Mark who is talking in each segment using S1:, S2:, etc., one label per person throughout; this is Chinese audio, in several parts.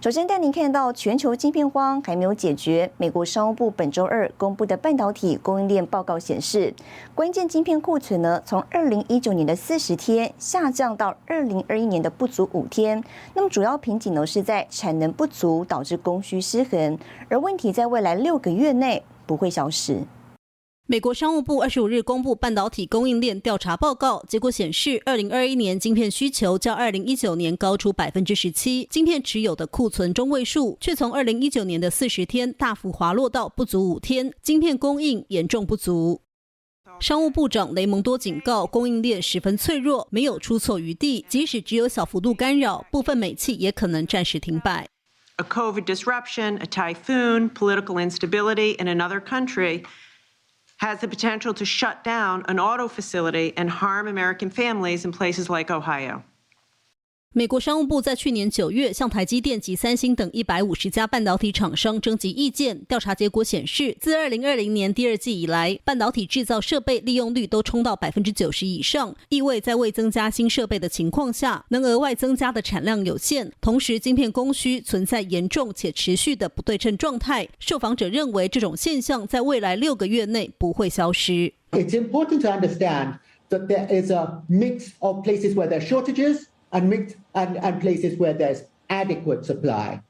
S1: 首先带您看到全球晶片荒还没有解决。美国商务部本周二公布的半导体供应链报告显示，关键晶片库存呢，从二零一九年的四十天下降到二零二一年的不足五天。那么主要瓶颈呢是在产能不足导致供需失衡，而问题在未来六个月内不会消失。
S2: 美国商务部二十五日公布半导体供应链调查报告，结果显示，二零二一年晶片需求较二零一九年高出百分之十七，晶片持有的库存中位数却从二零一九年的四十天大幅滑落到不足五天，晶片供应严重不足。商务部长雷蒙多警告，供应链十分脆弱，没有出错余地，即使只有小幅度干扰，部分美企也可能暂时停摆。
S3: A COVID disruption, a typhoon, political instability in another country. Has the potential to shut down an auto facility and harm American families in places like Ohio.
S2: 美国商务部在去年九月向台积电及三星等一百五十家半导体厂商征集意见，调查结果显示，自二零二零年第二季以来，半导体制造设备利用率都冲到百分之九十以上，意味在未增加新设备的情况下，能额外增加的产量有限。同时，晶片供需存在严重且持续的不对称状态。受访者认为，这种现象在未来六个月内不会消失。
S4: It's important to understand that there is a mix of places where there are shortages. and mix and, and places where there's adequate supply.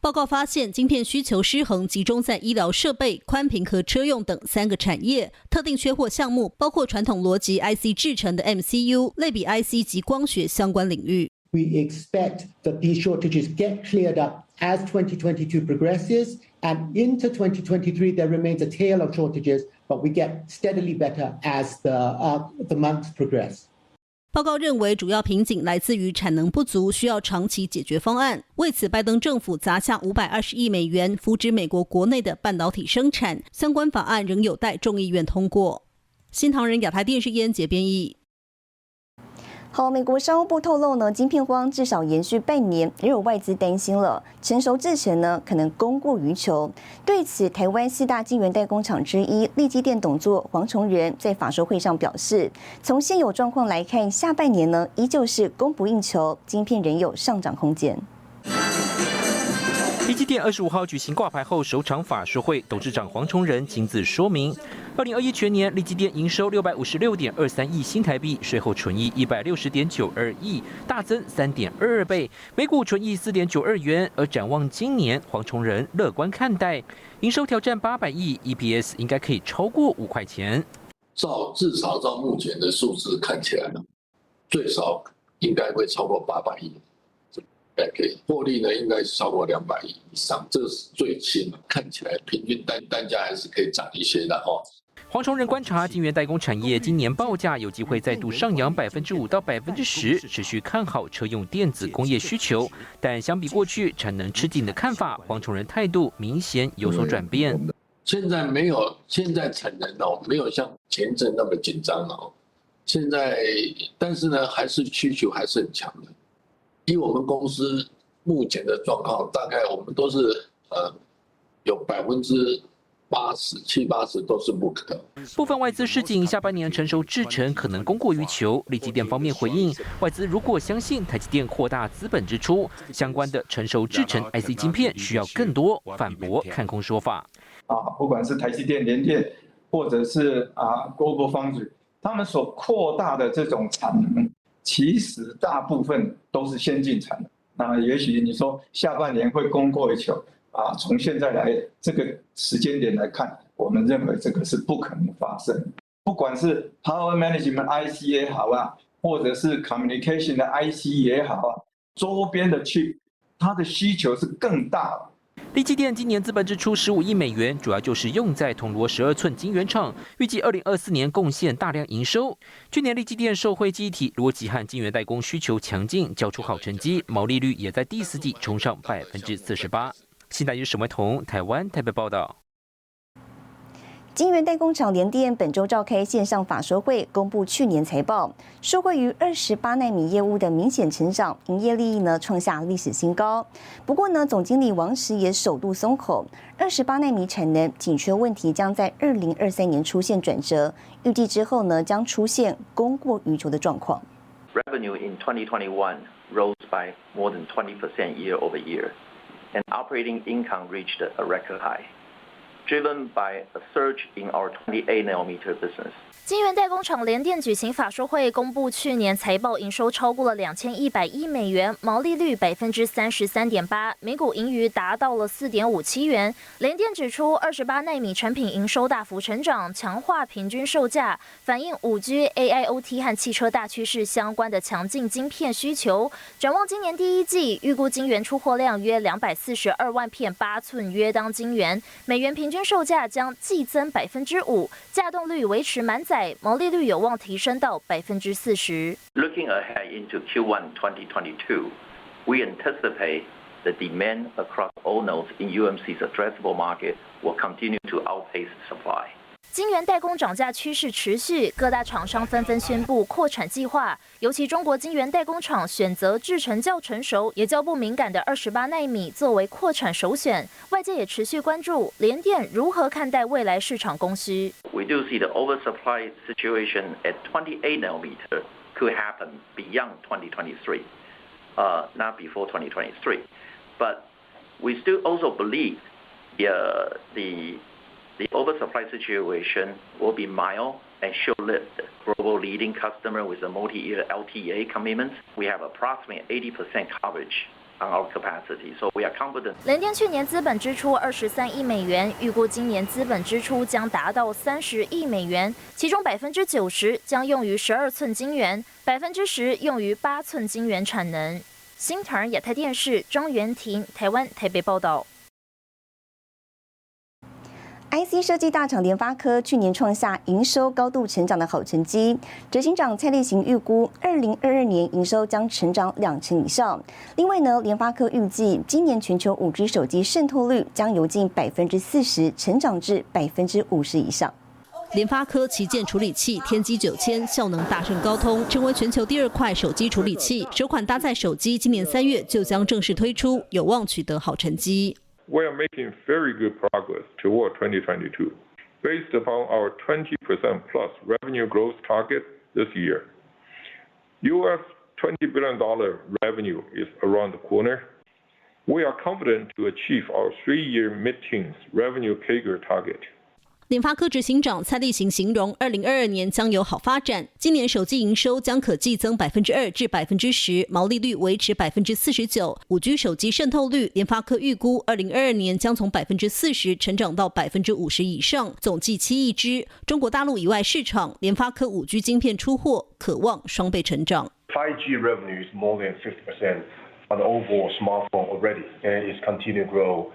S2: 报告发现，晶片需求失衡集中在医疗设备、宽频和车用等三个产业。特定缺货项目包括传统逻辑 IC 制成的 MCU、类比 IC 及光学相关领域。
S4: We expect that these shortages get cleared up as 2022 progresses, and into 2023 there remains a tail of shortages, but we get steadily better as the uh, the months progress.
S2: 报告认为，主要瓶颈来自于产能不足，需要长期解决方案。为此，拜登政府砸下五百二十亿美元扶植美国国内的半导体生产，相关法案仍有待众议院通过。新唐人亚太电视燕杰编译。
S1: 好，美国商务部透露呢，晶片荒至少延续半年，也有外资担心了，成熟制程呢可能供过于求。对此，台湾四大晶圆代工厂之一立基电董座黄崇仁在法说会上表示，从现有状况来看，下半年呢依旧是供不应求，晶片仍有上涨空间。
S5: 立基电二十五号举行挂牌后首场法说会，董事长黄崇仁亲自说明。二零二一全年，立基电营收六百五十六点二三亿新台币，税后纯益一百六十点九二亿，大增三点二倍，每股纯益四点九二元。而展望今年，黄崇仁乐观看待，营收挑战八百亿，EPS 应该可以超过五块钱。
S6: 照至少照目前的数字看起来呢，最少应该会超过八百亿，应可以获利呢，应该是超过两百亿以上，这是最轻看起来平均单单价还是可以涨一些的哦。
S5: 黄崇仁观察，晶圆代工产业今年报价有机会再度上扬百分之五到百分之十，持续看好车用电子工业需求。但相比过去产能吃紧的看法，黄崇仁态度明显有所转变。
S6: 现在没有，现在产能哦，没有像前阵那么紧张哦。现在，但是呢，还是需求还是很强的。以我们公司目前的状况，大概我们都是呃，有百分之。八十七八十都是不可。
S5: 部分外资市井，下半年成熟制程可能供过于求。立基电方面回应，外资如果相信台积电扩大资本支出，相关的成熟制程 IC 晶片需要更多，反驳看空说法。
S7: 啊，不管是台积电、联电，或者是啊 Global Foundry，他们所扩大的这种产能，其实大部分都是先进产能。那也许你说下半年会供过于求。啊，从现在来这个时间点来看，我们认为这个是不可能发生。不管是 Power Management IC 也好啊，或者是 Communication 的 IC 也好啊，周边的去，它的需求是更大。
S5: 立基电今年资本支出十五亿美元，主要就是用在铜锣十二寸晶圆厂，预计二零二四年贡献大量营收。去年立基电受惠记忆体逻辑和晶圆代工需求强劲，交出好成绩，毛利率也在第四季冲上百分之四十八。新台日沈维彤台湾台北报道。
S1: 晶圆代工厂联电本周召开线上法说会，公布去年财报，受惠于二十八纳米业务的明显成长，营业利益呢创下历史新高。不过呢，总经理王石也首度松口，二十八纳米产能紧缺问题将在二零二三年出现转折，预计之后呢将出现供过于求的状况。
S8: Revenue in 2021 rose by more than 20% year over year, and operating income reached a record high. Driven by a surge in our 28 nanometer business.
S9: 晶圆代工厂联电举行法说会，公布去年财报，营收超过了两千一百亿美元，毛利率百分之三十三点八，每股盈余达到了四点五七元。联电指出，二十八纳米产品营收大幅成长，强化平均售价，反映五 G、AIoT 和汽车大趋势相关的强劲晶片需求。展望今年第一季，预估晶圆出货量约两百四十二万片八寸约当晶圆，美元平均售价将季增百分之五，价动率维持满载。毛利率有望提升到百分之四十。
S8: Looking ahead into Q1 2022, we anticipate the demand across all nodes in UMC's addressable market will continue to outpace supply.
S9: 晶圆代工涨价趋势持续，各大厂商纷纷宣布扩产计划。尤其中国晶圆代工厂选择制程较成熟、也较不敏感的二十八纳米作为扩产首选。外界也持续关注联电如何看待未来市场供需。
S8: We do see the oversupply situation at 28 nanometer could happen beyond 2023, uh, not before 2023. But we still also believe the the the oversupply situation will be mild and short-lived. Global leading customer with a multi-year LTA commitment, we have approximately 80% coverage on our capacity, so we are confident.
S9: 联电去年资本支出二十三亿美元，预估今年资本支出将达到三十亿美元，其中百分之九十将用于十二寸晶圆，百分之十用于八寸晶圆产能。新唐亚太电视庄元婷，台湾台北报道。
S1: IC 设计大厂联发科去年创下营收高度成长的好成绩，执行长蔡立行预估，二零二二年营收将成长两成以上。另外呢，联发科预计今年全球五 G 手机渗透率将由近百分之四十成长至百分之五十以上。
S2: 联发科旗舰处理器天玑九千效能大胜高通，成为全球第二块手机处理器，首款搭载手机今年三月就将正式推出，有望取得好成绩。
S10: We are making very good progress toward 2022 based upon our 20% plus revenue growth target this year. US $20 billion revenue is around the corner. We are confident to achieve our three-year mid-teens revenue CAGR target.
S2: 联发科执行长蔡立行形容，二零二二年将有好发展。今年手机营收将可季增百分之二至百分之十，毛利率维持百分之四十九。五 G 手机渗透率，联发科预估二零二二年将从百分之四十成长到百分之五十以上，总计七亿只。中国大陆以外市场，联发科五 G 晶片出货可望双倍成长。
S11: 5G revenue is more than 50% on the overall smartphone already, and is continue to grow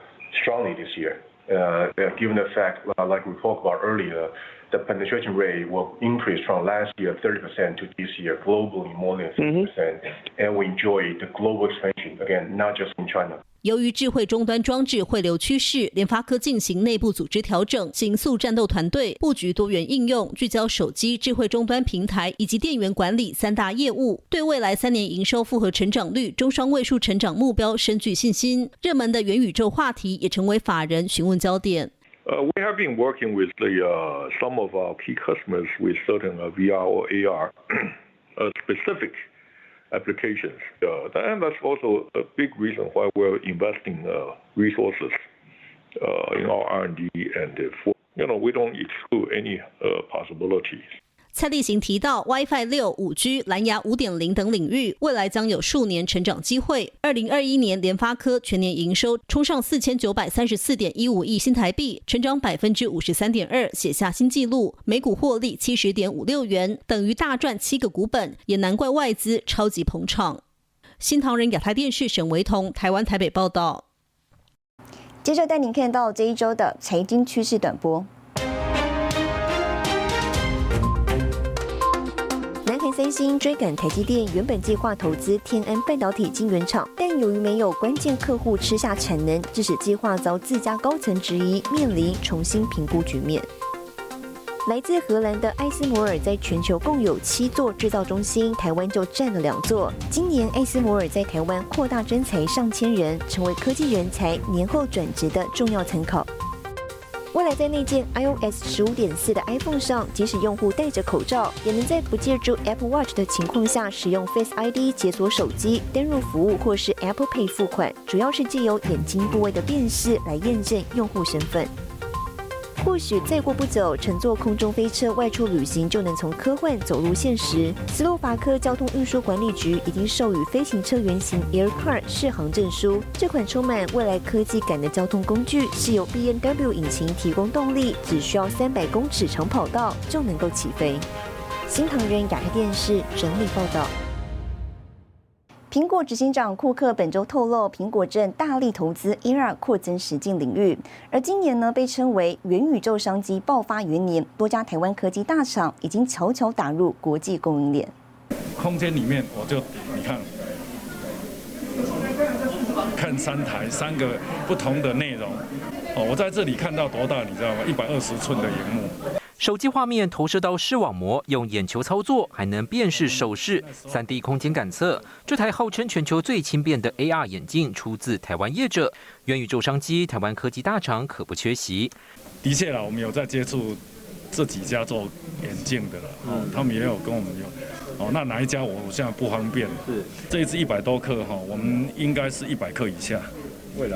S11: strongly this year. Uh, given the fact, uh, like we talked about earlier, the penetration rate will increase from last year 30% to this year globally more than 50%, mm-hmm. and we enjoy the global expansion again, not just in China.
S2: 由于智慧终端装置汇流趋势，联发科进行内部组织调整，紧速战斗团队，布局多元应用，聚焦手机、智慧终端平台以及电源管理三大业务，对未来三年营收复合成长率中双位数成长目标深具信心。热门的元宇宙话题也成为法人询问焦点。
S10: Uh, we have been working with the uh, some of our key customers with certain uh, VR or AR uh, specific applications. Uh, and that's also a big reason why we're investing uh, resources uh, in our R&D and for, you know, we don't exclude any uh, possibilities.
S2: 蔡立行提到，WiFi 六、五 G、蓝牙五点零等领域未来将有数年成长机会。二零二一年，联发科全年营收冲上四千九百三十四点一五亿新台币，成长百分之五十三点二，写下新纪录。每股获利七十点五六元，等于大赚七个股本，也难怪外资超级捧场。新唐人亚太电视沈维彤，台湾台北报道。
S1: 接着带您看到这一周的财经趋势短波。三星追赶台积电，原本计划投资天安半导体晶圆厂，但由于没有关键客户吃下产能，致使计划遭自家高层质疑，面临重新评估局面。
S12: 来自荷兰的艾斯摩尔在全球共有七座制造中心，台湾就占了两座。今年艾斯摩尔在台湾扩大征才上千人，成为科技人才年后转职的重要参考。未来在那件 iOS 十五点四的 iPhone 上，即使用户戴着口罩，也能在不借助 Apple Watch 的情况下，使用 Face ID 解锁手机、登入服务或是 Apple Pay 付款，主要是借由眼睛部位的辨识来验证用户身份。或许再过不久，乘坐空中飞车外出旅行就能从科幻走入现实。斯洛伐克交通运输管理局已经授予飞行车原型 Air Car 适航证书。这款充满未来科技感的交通工具是由 B N W 引擎提供动力，只需要三百公尺长跑道就能够起飞。新唐人亚太电视整理报道。苹果执行长库克本周透露，苹果正大力投资 AR 扩增实境领域，而今年呢被称为元宇宙商机爆发元年，多家台湾科技大厂已经悄悄打入国际供应链。
S13: 空间里面，我就你看，看三台三个不同的内容，哦，我在这里看到多大，你知道吗？一百二十寸的荧幕。
S5: 手机画面投射到视网膜，用眼球操作，还能辨识手势、三 D 空间感测。这台号称全球最轻便的 AR 眼镜，出自台湾业者。元宇宙商机，台湾科技大厂可不缺席。
S13: 的确啦，我们有在接触这几家做眼镜的了，哦，他们也有跟我们有。哦，那哪一家我现在不方便。是，这一次一百多克哈，我们应该是一百克以下。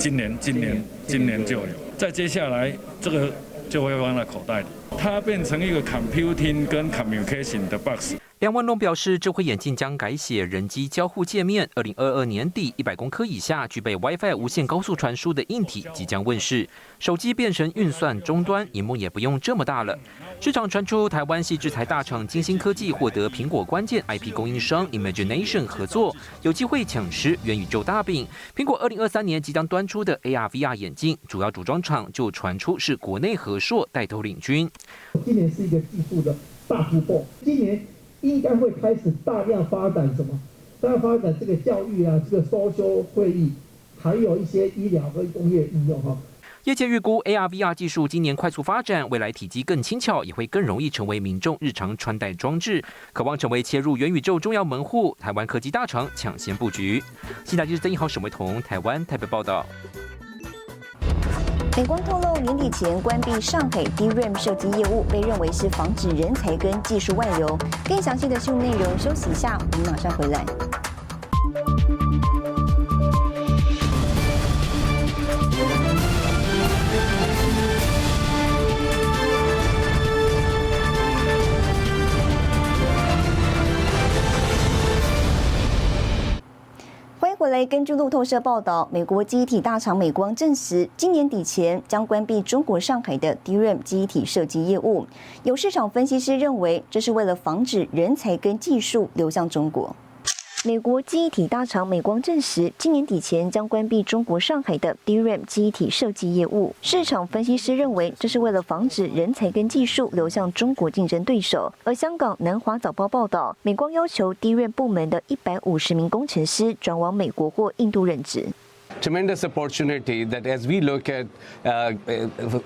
S13: 今年，今年，今年就有。再接下来这个。就会放在口袋里，它变成一个 computing 跟 communication 的 box。
S5: 梁万龙表示，智慧眼镜将改写人机交互界面。二零二二年底，一百公克以下具备 WiFi 无线高速传输的硬体即将问世，手机变成运算终端，荧幕也不用这么大了。市场传出，台湾系制裁大厂金星科技获得苹果关键 IP 供应商 Imagination 合作，有机会抢食元宇宙大饼。苹果二零二三年即将端出的 AR/VR 眼镜，主要组装厂就传出是国内和硕带头领军。
S4: 今年是一个技术的大突破，今年。应该会开始大量发展什么？大量发展这个教育啊，这个收修会议，还有一些医疗和工业应用哈。
S5: 业界预估 AR/VR 技术今年快速发展，未来体积更轻巧，也会更容易成为民众日常穿戴装置，渴望成为切入元宇宙重要门户。台湾科技大厂抢先布局。现在就是曾一豪、沈维彤，台湾台北报道。
S12: 美光透露，年底前关闭上海 DRAM 设计业务，被认为是防止人才跟技术外流。更详细的新闻内容，休息一下，我们马上回来。回来，根据路透社报道，美国机体大厂美光证实，今年底前将关闭中国上海的 DRAM 机体设计业务。有市场分析师认为，这是为了防止人才跟技术流向中国。美国记忆体大厂美光证实，今年底前将关闭中国上海的 DRAM 记忆体设计业务。市场分析师认为，这是为了防止人才跟技术流向中国竞争对手。而香港南华早报报道，美光要求 DRAM 部门的一百五十名工程师转往美国或印度任职。
S14: Tremendous opportunity that as we look at uh,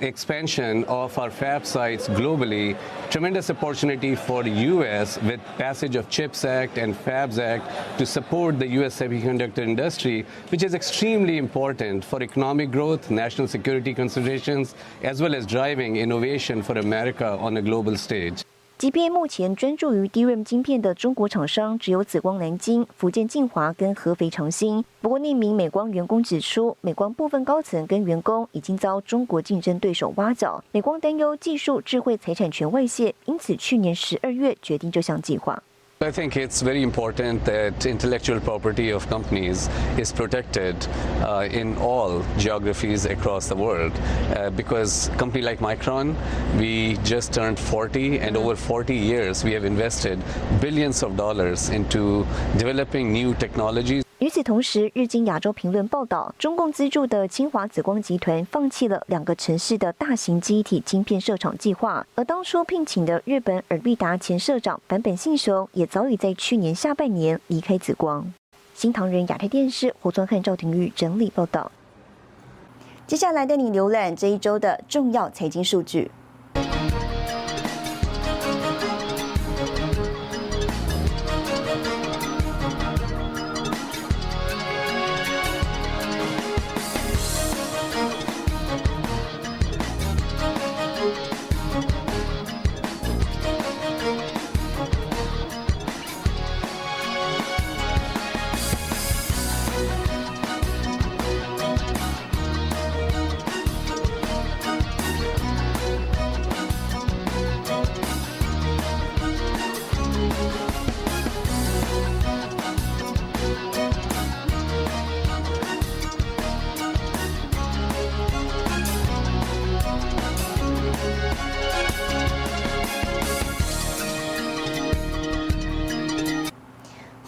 S14: expansion of our fab sites globally, tremendous opportunity for the U.S. with passage of CHIPS Act and FABS Act to support the U.S. semiconductor industry, which is extremely important for economic growth, national security considerations, as well as driving innovation for America on a global stage.
S12: 即便目前专注于 DRAM 晶片的中国厂商只有紫光南京、福建晋华跟合肥长兴，不过匿名美光员工指出，美光部分高层跟员工已经遭中国竞争对手挖角，美光担忧技术智慧财产权外泄，因此去年十二月决定这项计划。
S14: I think it's very important that intellectual property of companies is protected uh, in all geographies across the world uh, because a company like Micron, we just turned 40 and over 40 years we have invested billions of dollars into developing new technologies.
S12: 与此同时，日经亚洲评论报道，中共资助的清华紫光集团放弃了两个城市的大型机体晶片设厂计划，而当初聘请的日本尔必达前社长坂本信雄也早已在去年下半年离开紫光。新唐人亚太电视胡尊汉、赵廷玉整理报道。接下来带你浏览这一周的重要财经数据。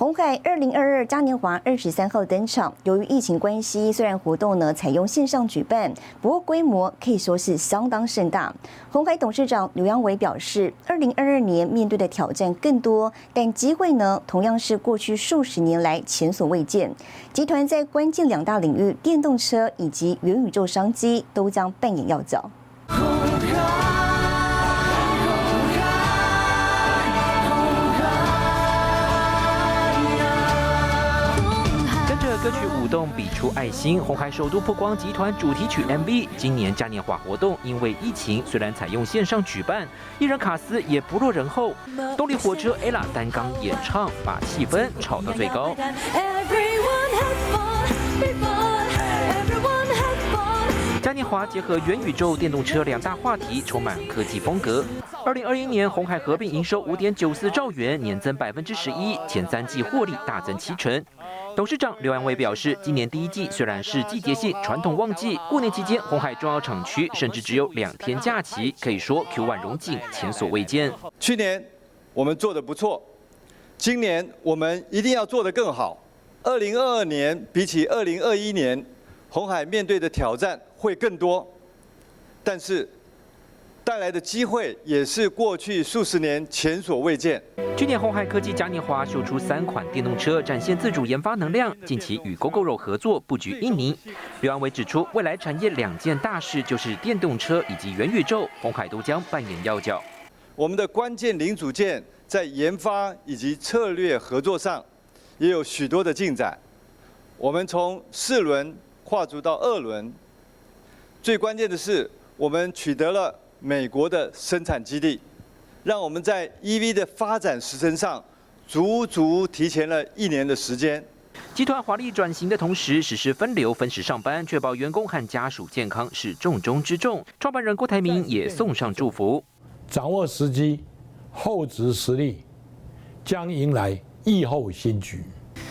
S1: 红海二零二二嘉年华二十三号登场。由于疫情关系，虽然活动呢采用线上举办，不过规模可以说是相当盛大。红海董事长刘扬伟表示，二零二二年面对的挑战更多，但机会呢同样是过去数十年来前所未见。集团在关键两大领域——电动车以及元宇宙商机，都将扮演要角。
S5: 动比出爱心，红海首都曝光集团主题曲 MV。今年嘉年华活动因为疫情，虽然采用线上举办，艺人卡斯也不落人后。动力火车 ella 单刚演唱，把气氛炒到最高。嘉年华结合元宇宙、电动车两大话题，充满科技风格。二零二一年，红海合并营收五点九四兆元，年增百分之十一，前三季获利大增七成。董事长刘安伟表示，今年第一季虽然是季节性传统旺季，过年期间红海重要厂区甚至只有两天假期，可以说 Q1 荣景前所未见。
S15: 去年我们做的不错，今年我们一定要做得更好。二零二二年比起二零二一年，红海面对的挑战会更多，但是。带来的机会也是过去数十年前所未见。
S5: 去年红海科技嘉年华秀出三款电动车，展现自主研发能量。近期与 GoGoRo 合作布局印尼。刘安伟指出，未来产业两件大事就是电动车以及元宇宙，红海都将扮演要角。
S15: 我们的关键零组件在研发以及策略合作上也有许多的进展。我们从四轮跨足到二轮，最关键的是我们取得了。美国的生产基地，让我们在 EV 的发展时程上足足提前了一年的时间。
S5: 集团华丽转型的同时，实施分流分时上班，确保员工和家属健康是重中之重。创办人郭台铭也送上祝福：
S16: 掌握时机，厚植实力，将迎来疫后新局。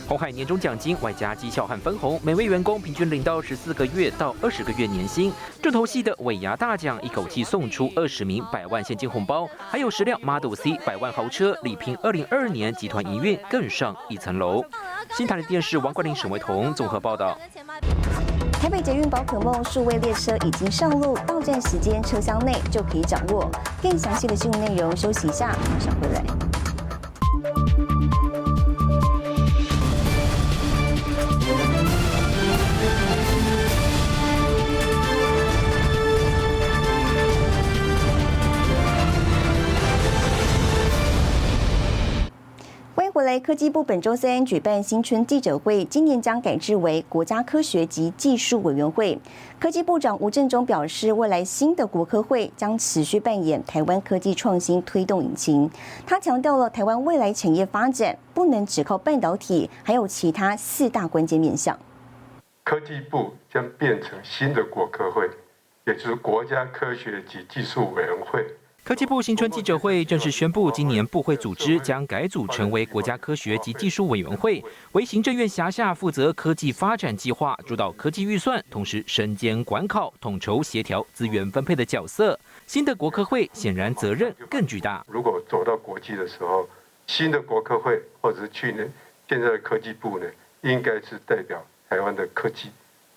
S5: 红海年终奖金外加绩效和分红，每位员工平均领到十四个月到二十个月年薪。重头戏的尾牙大奖，一口气送出二十名百万现金红包，还有十辆 Model C 百万豪车，力拼二零二二年集团营运更上一层楼。新台的电视王冠林、沈维彤综合报道。
S1: 台北捷运宝可梦数位列车已经上路，到站时间车厢内就可以掌握。更详细的新闻内容，休息一下，马上回来。来，科技部本周三举办新春记者会，今年将改制为国家科学及技术委员会。科技部长吴振中表示，未来新的国科会将持续扮演台湾科技创新推动引擎。他强调了台湾未来产业发展不能只靠半导体，还有其他四大关键面向。
S17: 科技部将变成新的国科会，也就是国家科学及技术委员会。
S5: 科技部新春记者会正式宣布，今年部会组织将改组成为国家科学及技术委员会，为行政院辖下负责科技发展计划、主导科技预算，同时身兼管考、统筹协调资源分配的角色。新的国科会显然责任更巨大。
S17: 如果走到国际的时候，新的国科会或者是去年现在的科技部呢，应该是代表台湾的科技。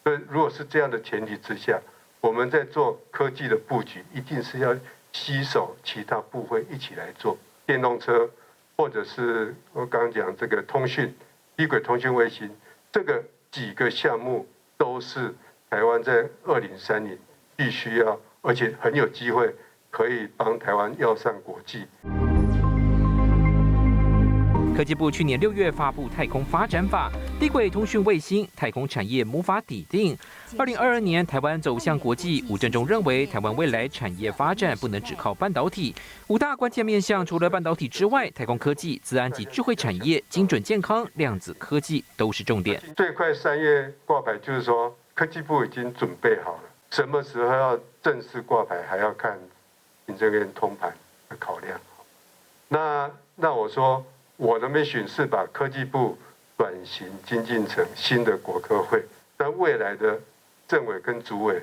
S17: 所以，如果是这样的前提之下，我们在做科技的布局，一定是要。吸手其他部分一起来做电动车，或者是我刚刚讲这个通讯、低轨通讯卫星，这个几个项目都是台湾在二零三年必须要，而且很有机会可以帮台湾要上国际。
S5: 科技部去年六月发布《太空发展法》，低轨通讯卫星、太空产业无法抵定。二零二二年，台湾走向国际。吴振中认为，台湾未来产业发展不能只靠半导体，五大关键面向除了半导体之外，太空科技、自然及智慧产业、精准健康、量子科技都是重点。
S17: 最快三月挂牌，就是说科技部已经准备好了，什么时候要正式挂牌，还要看行政院通盘的考量。那那我说。我的 mission 是把科技部转型精进成新的国科会，但未来的政委跟主委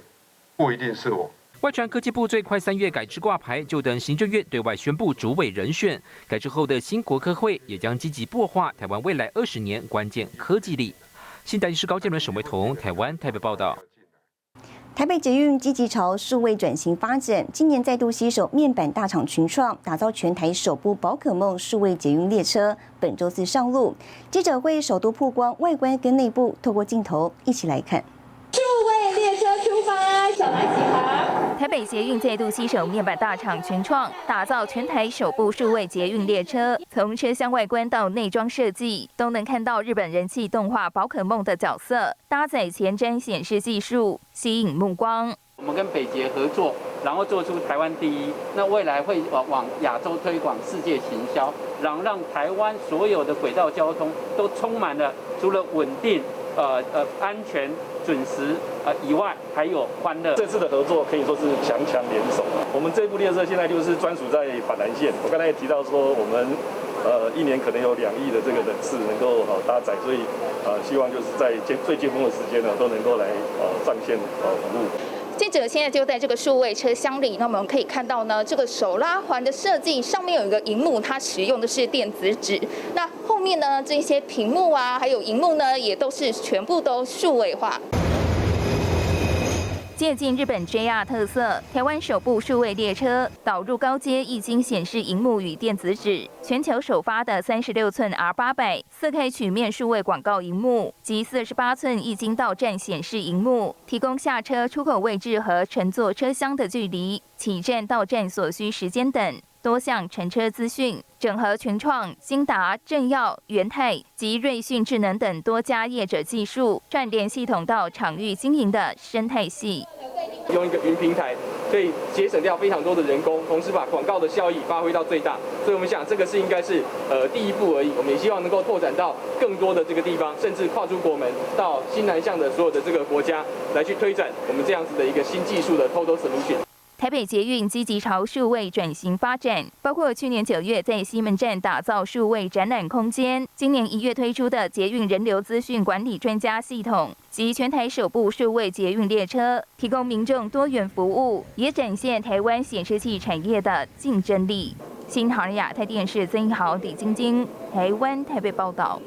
S17: 不一定是我。
S5: 外传科技部最快三月改制挂牌，就等行政院对外宣布主委人选。改制后的新国科会也将积极擘画台湾未来二十年关键科技力。新台视高建伦、沈维彤，台湾台北报道。
S1: 台北捷运积极朝数位转型发展，今年再度携手面板大厂群创，打造全台首部宝可梦数位捷运列车，本周四上路。记者会首度曝光外观跟内部，透过镜头一起来看。
S18: 数位列车出发，小白起航。
S19: 台北捷运再度携手面板大厂群创，打造全台首部数位捷运列车。从车厢外观到内装设计，都能看到日本人气动画宝可梦的角色，搭载前瞻显示技术，吸引目光。
S20: 我们跟北捷合作，然后做出台湾第一，那未来会往往亚洲推广，世界行销，然后让台湾所有的轨道交通都充满了除了稳定。呃呃，安全、准时呃以外，还有欢乐。
S21: 这次的合作可以说是强强联手。我们这部列车现在就是专属在板南线。我刚才也提到说，我们呃一年可能有两亿的这个人次能够呃搭载，所以呃希望就是在尖最尖峰的时间呢，都能够来呃上线呃服务。
S22: 记者现在就在这个数位车厢里，那我们可以看到呢，这个手拉环的设计上面有一个荧幕，它使用的是电子纸。那后面呢，这些屏幕啊，还有荧幕呢，也都是全部都数位化。
S19: 借鉴日本 JR 特色，台湾首部数位列车导入高阶液晶显示荧幕与电子纸，全球首发的三十六寸 R 八百四 K 曲面数位广告荧幕及四十八寸液晶到站显示荧幕，提供下车出口位置和乘坐车厢的距离、起站到站所需时间等多项乘车资讯，整合群创、新达、正耀、元泰及瑞讯智能等多家业者技术，串联系统到场域经营的生态系。
S23: 用一个云平台，可以节省掉非常多的人工，同时把广告的效益发挥到最大。所以我们想，这个是应该是呃第一步而已。我们也希望能够拓展到更多的这个地方，甚至跨出国门到新南向的所有的这个国家，来去推展我们这样子的一个新技术的 Total Solution。
S19: 台北捷运积极朝数位转型发展，包括去年九月在西门站打造数位展览空间，今年一月推出的捷运人流资讯管理专家系统及全台首部数位捷运列车，提供民众多元服务，也展现台湾显示器产业的竞争力。新唐亚太电视曾一豪、李晶晶，台湾台北报道。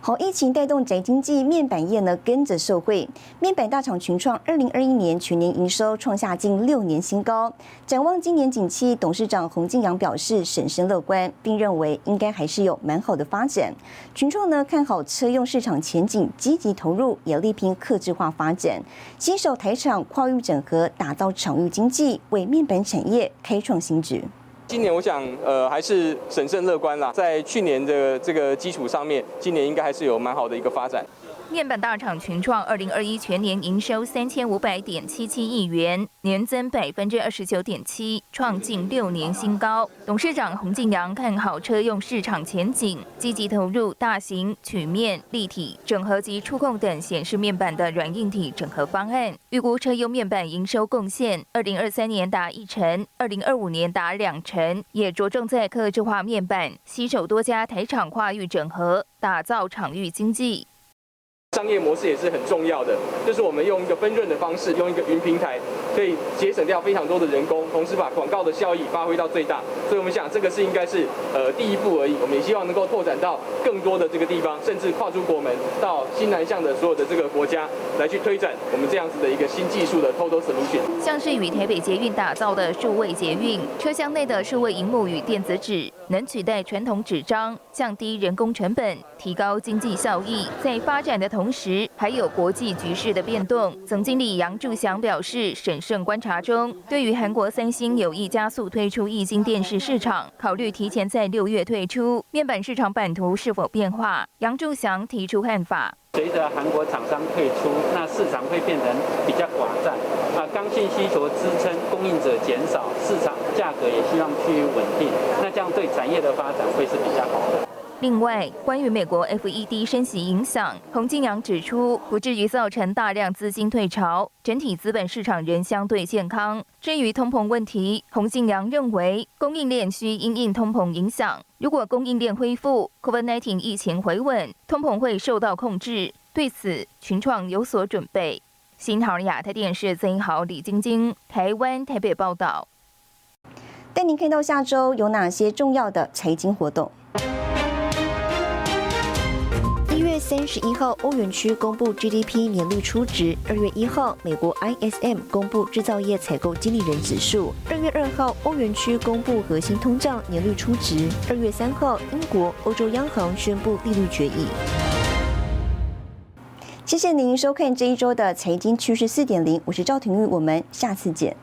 S1: 好，疫情带动宅经济，面板业呢跟着受惠。面板大厂群创，二零二一年全年营收创下近六年新高。展望今年景气，董事长洪敬阳表示审慎乐观，并认为应该还是有蛮好的发展。群创呢看好车用市场前景，积极投入，也力拼客制化发展，携手台厂跨域整合，打造场域经济，为面板产业开创新局。
S23: 今年我想，呃，还是审慎乐观啦。在去年的这个基础上面，今年应该还是有蛮好的一个发展。
S19: 面板大厂群创二零二一全年营收三千五百点七七亿元，年增百分之二十九点七，创近六年新高。董事长洪敬阳看好车用市场前景，积极投入大型曲面、立体、整合及触控等显示面板的软硬体整合方案，预估车用面板营收贡献二零二三年达一成，二零二五年达两成，也着重在客制化面板，携手多家台厂跨域整合，打造场域经济。
S23: 商业模式也是很重要的，就是我们用一个分润的方式，用一个云平台，可以节省掉非常多的人工，同时把广告的效益发挥到最大。所以我们想，这个是应该是呃第一步而已。我们也希望能够拓展到更多的这个地方，甚至跨出国门到新南向的所有的这个国家，来去推展我们这样子的一个新技术的 Total Solution。
S19: 像是与台北捷运打造的数位捷运，车厢内的数位荧幕与电子纸，能取代传统纸张，降低人工成本，提高经济效益。在发展的同时，还有国际局势的变动。总经理杨柱祥表示，审慎观察中，对于韩国三星有意加速推出液晶电视市场，考虑提前在六月退出。面板市场版图是否变化？杨柱祥提出看法：
S20: 随着韩国厂商退出，那市场会变成比较寡占啊，刚性需求支撑，供应者减少，市场价格也希望趋于稳定。那这样对产业的发展会是比较好的。
S19: 另外，关于美国 FED 升息影响，洪金阳指出，不至于造成大量资金退潮，整体资本市场仍相对健康。至于通膨问题，洪金阳认为，供应链需因应通膨影响，如果供应链恢复，COVID-19 疫情回稳，通膨会受到控制。对此，群创有所准备。新唐亚太电视曾豪、李晶晶，台湾台北报道。
S12: 带您看到下周有哪些重要的财经活动。三十一号，欧元区公布 GDP 年率初值；二月一号，美国 ISM 公布制造业采购经理人指数；二月二号，欧元区公布核心通胀年率初值；二月三号，英国、欧洲央行宣布利率决议。谢谢您收看这一周的财经趋势四点零，我是赵廷玉，我们下次见。